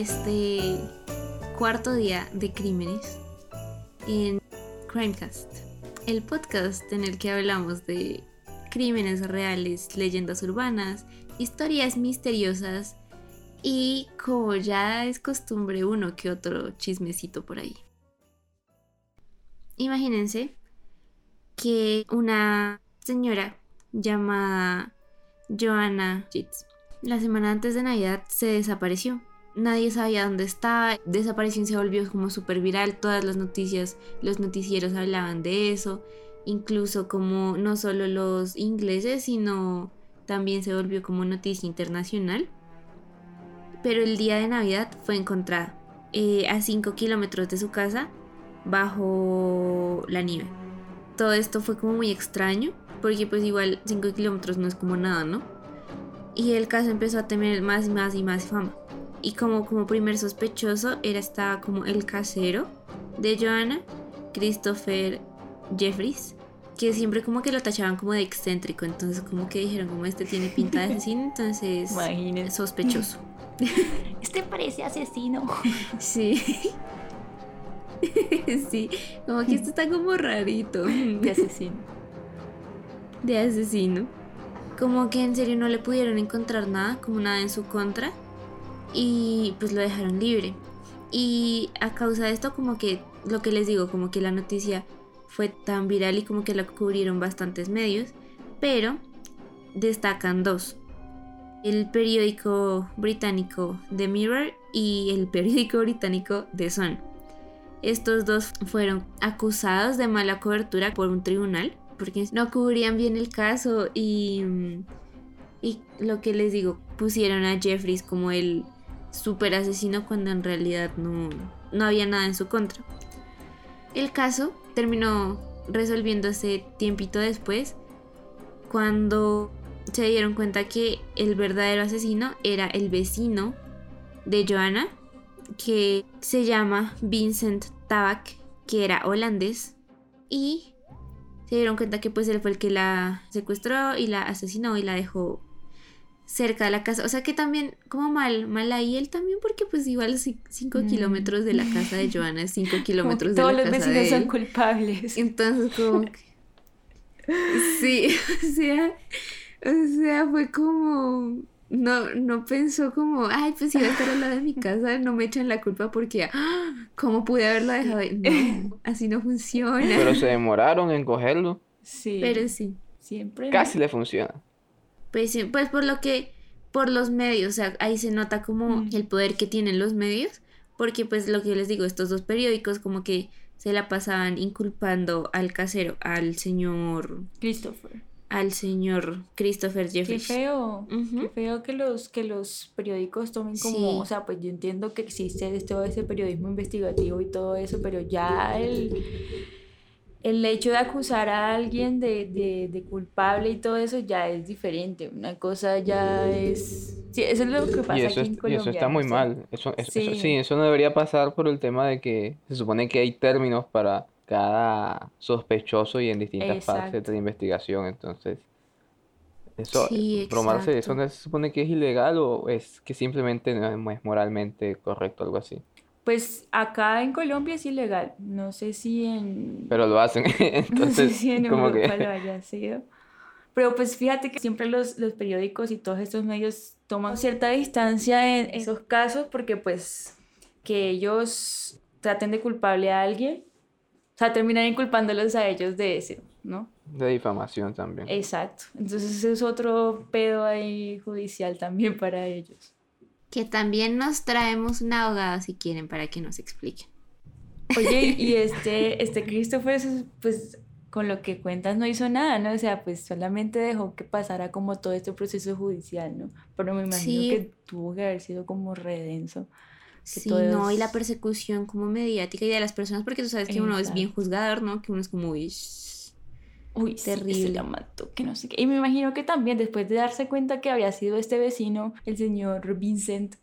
este cuarto día de crímenes en Crimecast, el podcast en el que hablamos de crímenes reales, leyendas urbanas, historias misteriosas y como ya es costumbre uno que otro chismecito por ahí. Imagínense que una señora llamada Joanna Jitz la semana antes de Navidad se desapareció. Nadie sabía dónde estaba, desaparición se volvió como súper viral, todas las noticias, los noticieros hablaban de eso, incluso como no solo los ingleses, sino también se volvió como noticia internacional. Pero el día de Navidad fue encontrada eh, a 5 kilómetros de su casa bajo la nieve. Todo esto fue como muy extraño, porque pues igual 5 kilómetros no es como nada, ¿no? Y el caso empezó a tener más y más y más fama. Y como, como primer sospechoso era estaba como el casero de Joanna, Christopher Jeffries, que siempre como que lo tachaban como de excéntrico, entonces como que dijeron como este tiene pinta de asesino, entonces sospechoso. Este parece asesino. Sí. sí, como que esto está como rarito. De asesino. De asesino. Como que en serio no le pudieron encontrar nada, como nada en su contra. Y pues lo dejaron libre. Y a causa de esto, como que lo que les digo, como que la noticia fue tan viral y como que la cubrieron bastantes medios. Pero destacan dos. El periódico británico The Mirror y el periódico británico The Sun. Estos dos fueron acusados de mala cobertura por un tribunal porque no cubrían bien el caso y, y lo que les digo, pusieron a Jeffries como el super asesino cuando en realidad no, no había nada en su contra. El caso terminó resolviéndose tiempito después cuando se dieron cuenta que el verdadero asesino era el vecino de Joanna, que se llama Vincent Tabak, que era holandés, y se dieron cuenta que pues él fue el que la secuestró y la asesinó y la dejó cerca de la casa. O sea que también, como mal, mal ahí él también, porque pues igual 5 Mm. kilómetros de la casa de Joana es 5 kilómetros de Todos la los casa vecinos de son él. culpables. Entonces como que... Sí, o sea, o sea, fue como... No, no pensó como, ay, pues iba a estar al lado de mi casa, no me echan la culpa porque, ¡ah! ¿cómo pude haberlo dejado? ahí? No, así no funciona. Pero se demoraron en cogerlo. Sí. Pero sí. Siempre. Casi le funciona. Pues, sí, pues por lo que, por los medios, o sea, ahí se nota como Mm. el poder que tienen los medios, porque pues lo que les digo, estos dos periódicos como que se la pasaban inculpando al casero, al señor, Christopher. al señor Christopher Qué Jeffries. feo. Ujú. Qué feo que los, que los periódicos tomen como, Sí. o sea, pues yo entiendo que existe todo ese periodismo investigativo y todo eso, pero ya el, el hecho de acusar a alguien de, de, de culpable y todo eso ya es diferente. Una cosa ya es... Sí, eso es lo que pasa Y eso, aquí en es- y Colombia. eso está muy o sea, mal. Eso, eso- eso- Sí. sí, eso no debería pasar por el tema de que se supone que hay términos para cada sospechoso y en distintas fases de la investigación. Entonces, eso, Sí, bromarse de eso no se supone que es ilegal o es que simplemente no es moralmente correcto, algo así. Pues acá en Colombia es ilegal. No sé si en... Pero lo hacen. No sé Entonces, si en Europa que lo haya sido. Pero pues fíjate que siempre los, los periódicos y todos estos medios toman cierta distancia en esos casos porque pues que ellos traten de culpable a alguien, o sea, terminan inculpándolos a ellos de eso, ¿no? de difamación también. Exacto. Entonces es otro pedo ahí judicial también para ellos. Que también nos traemos una abogada si quieren para que nos expliquen. Oye, y este, este Christopher, pues con lo que cuentas no hizo nada, ¿no? O sea, pues solamente dejó que pasara como todo este proceso judicial, ¿no? Pero me imagino Sí. que tuvo que haber sido como redenso. Sí, todo no, y la persecución como mediática y de las personas, porque tú sabes que uno es bien Exacto. juzgador, ¿no? Que uno es como, uy, Uy, sí, Terrible. la mató, que no sé qué. Y me imagino que también después de darse cuenta que había sido este vecino, el señor Vincent,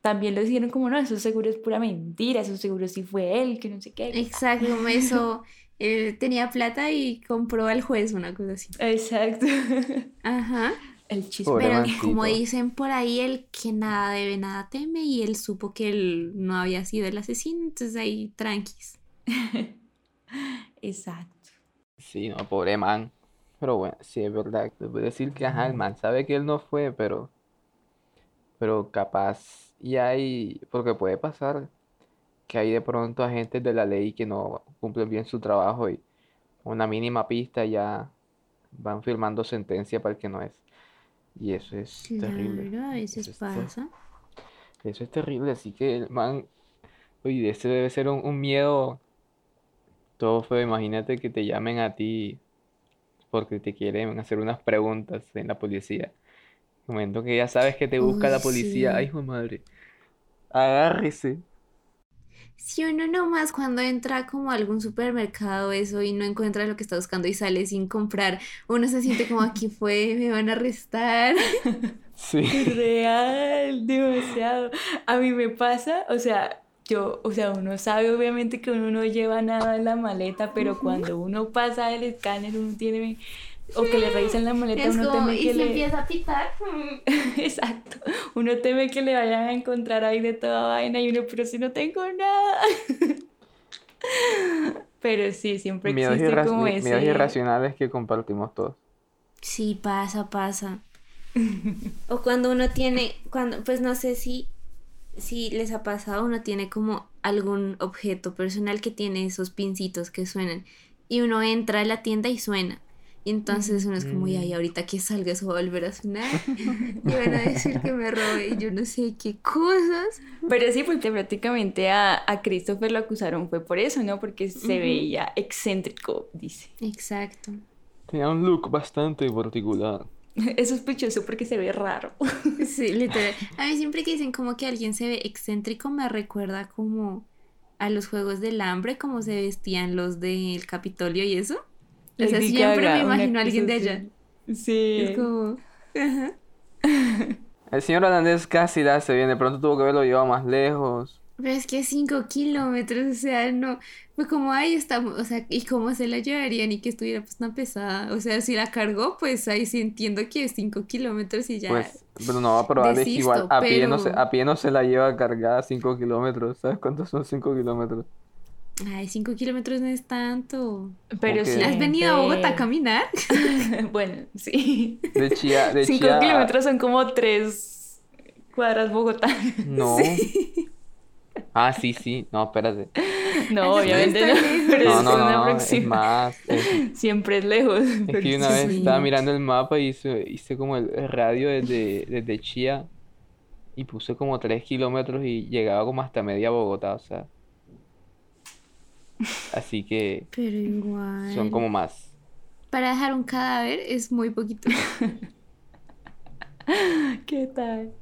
también lo dijeron como, no, eso seguro es pura mentira, eso seguro sí fue él, que no sé qué. Exacto, eso. Él tenía plata y compró al juez una cosa así. Exacto. Ajá. El chisme. Pero como dicen por ahí, el que nada debe, nada teme, y él supo que él no había sido el asesino, entonces ahí tranquis. Exacto. Sí, no, pobre man. Pero bueno, sí es verdad. Te puedo decir que ajá, el man sabe que él no fue, pero. Pero capaz. Y hay. Porque puede pasar que hay de pronto agentes de la ley que no cumplen bien su trabajo y una mínima pista ya van firmando sentencia para el que no es. Y eso es terrible. Claro, a veces Eso es ter- pasa. Eso es terrible, así que el man, oye, ese debe ser un, un miedo todo feo. Imagínate que te llamen a ti porque te quieren hacer unas preguntas en la policía. El momento que ya sabes que te busca Uy, la policía, sí. ay, hijo madre, agárrese. Si uno nomás cuando entra como a algún supermercado eso y no encuentra lo que está buscando y sale sin comprar, uno se siente como aquí fue, me van a arrestar. Sí. Real, demasiado. A mí me pasa, o sea, yo, o sea, uno sabe obviamente que uno no lleva nada en la maleta, pero cuando uno pasa el escáner, uno tiene, o que le revisan la maleta, Es uno como, teme y que se le... empieza a pitar. Exacto, uno teme que le vayan a encontrar ahí de toda vaina y uno, pero si no tengo nada. Pero sí, siempre Miedos, existe irra- como mi- miedos ese... irracionales que compartimos todos. Sí, pasa, pasa. O cuando uno tiene, cuando, pues no sé si, si les ha pasado, uno tiene como algún objeto personal que tiene esos pincitos que suenan y uno entra a la tienda y suena. Y entonces uno es como, y ay, ahorita que salga eso va a volver a sonar. Y van a decir que me robé y yo no sé qué cosas. Pero sí, porque prácticamente a, a Christopher lo acusaron fue por eso, ¿no? Porque se veía excéntrico, dice. Exacto. Tenía un look bastante particular. Es sospechoso porque se ve raro. Sí, literal. A mí siempre que dicen como que alguien se ve excéntrico me recuerda como a los Juegos del Hambre, como se vestían los del Capitolio y eso. O sea, Lady siempre Gaga, me una imagino a alguien de allá. Sí. Es como... ajá. El señor holandés casi la hace bien, de pronto tuvo que haberlo llevado más lejos. Pero es que 5 kilómetros, o sea, no. Fue como ahí estamos, o sea, ¿y cómo se la llevarían y que estuviera pues tan pesada? O sea, si la cargó, pues ahí sí entiendo que es 5 kilómetros y ya. Pues, pero no va a probar es desisto, igual. A pie no se, pero- a pie no se la lleva cargada 5 kilómetros. ¿Sabes cuántos son 5 kilómetros? Ay, 5 kilómetros no es tanto. Pero sí. ¿Has venido a Bogotá a caminar? bueno, sí. De Chía, de Cinco Chía a- kilómetros son como tres cuadras Bogotá. No. Ah, sí, sí. No, espérate. No, obviamente no. Pero No, es no, una no, es aproxima- más. Es, Siempre es lejos. es que una vez Sí. estaba mirando el mapa y hice, hice como el el radio desde, desde Chía y puse como 3 kilómetros y llegaba como hasta media Bogotá, o sea. Así que Pero igual. son como más. Para dejar un cadáver es muy poquito. ¿Qué tal?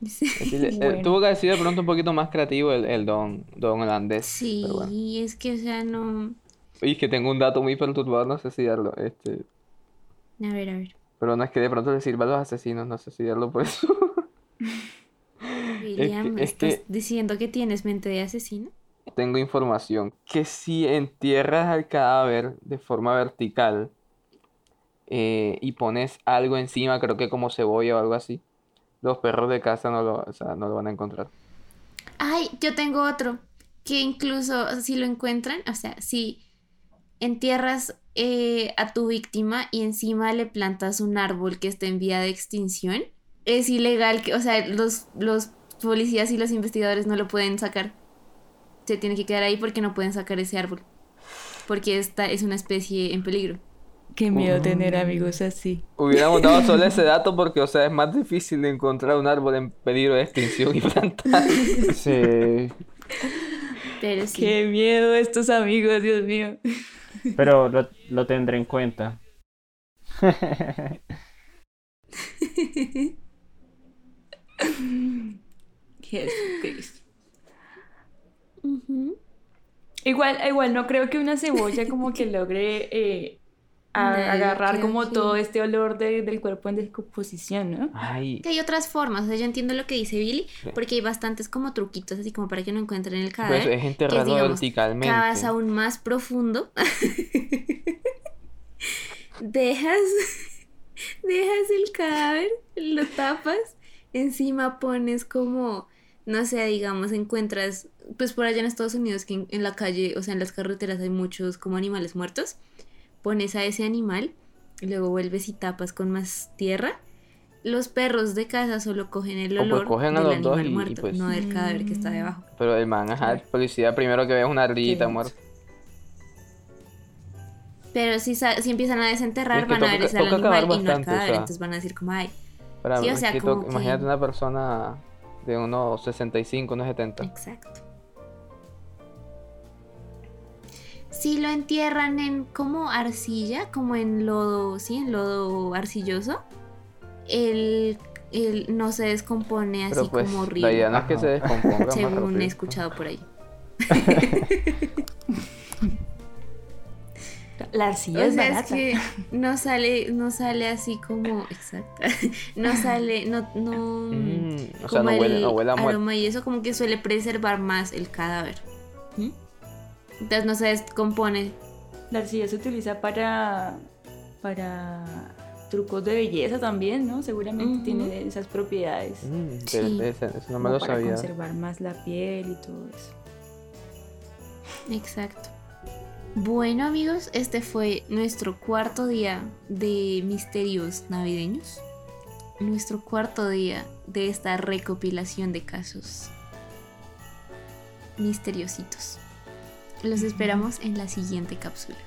Eh, tuvo que haber sido de pronto un poquito más creativo el, el don, don holandés. Sí, bueno. es que, o sea, no. Y es que tengo un dato muy perturbador, no sé si darlo. Este, A ver, a ver. pero no es que de pronto le sirva a los asesinos, no sé si darlo por eso. William, es ¿estás que- diciendo que tienes mente de asesino? Tengo información que si entierras al cadáver de forma vertical eh, y pones algo encima, creo que como cebolla o algo así, los perros de casa no lo, o sea, no lo van a encontrar. Ay, yo tengo otro. Que incluso si lo encuentran, o sea, si entierras eh, a tu víctima y encima le plantas un árbol que esté en vía de extinción, es ilegal que, o sea, los, los policías y los investigadores no lo pueden sacar. Se tiene que quedar ahí porque no pueden sacar ese árbol. Porque esta es una especie en peligro. Qué miedo tener amigos así. Hubiéramos dado solo ese dato porque, o sea, es más difícil de encontrar un árbol en peligro de extinción y plantar. Sí, Pero sí. Qué miedo estos amigos, Dios mío. pero lo, lo tendré en cuenta. Jesucristo. Igual, igual no creo que una cebolla como que logre eh, a- No, yo agarrar como que- todo este olor de- del cuerpo en descomposición, ¿no? Ay, Que hay otras formas, o sea, yo entiendo lo que dice Billy, Sí. porque hay bastantes como truquitos, así como para que no encuentren el pues cadáver. es enterrarlo digamos, verticalmente. Cavas aún más profundo. dejas, dejas el cadáver, lo tapas, encima pones como, no sé, digamos, encuentras, pues por allá en Estados Unidos, que en, en la calle, o sea, en las carreteras hay muchos como animales muertos, pones a ese animal, y luego vuelves y tapas con más tierra. Los perros de casa solo cogen el O pues olor cogen del los animal y- y muerto, pues- no del cadáver que está debajo. Pero el man, ajá, el policía primero que ve es una ardillita muerta. Pero si, si empiezan a desenterrar, Es que van a ver ese animal acabar y no bastante, o cadáver. sea. Entonces van a decir como, ay, Para, Sí, o es sea, que como to- Imagínate una persona de unos 65, unos 70. exacto. Si lo entierran en como arcilla, como en lodo, sí, en lodo arcilloso, el, el no se descompone así Pero pues como la horrible. idea no es que se descomponga según he escuchado por ahí. La arcilla O es sea, es barata. que no sale, no sale así como, exacto, no sale, no, no, Mm, o sea, como no huele, el no huele a aroma y eso como que suele preservar más el cadáver. ¿Mm? Entonces no se descompone. La arcilla se utiliza para, para trucos de belleza también, ¿no? Seguramente tiene esas propiedades. Mm, Sí. ese- ese- eso no me como lo para sabía. conservar más la piel y todo eso. Exacto. Bueno amigos, este fue nuestro cuarto día de misterios navideños. Nuestro cuarto día de esta recopilación de casos misteriositos. Los esperamos en la siguiente cápsula.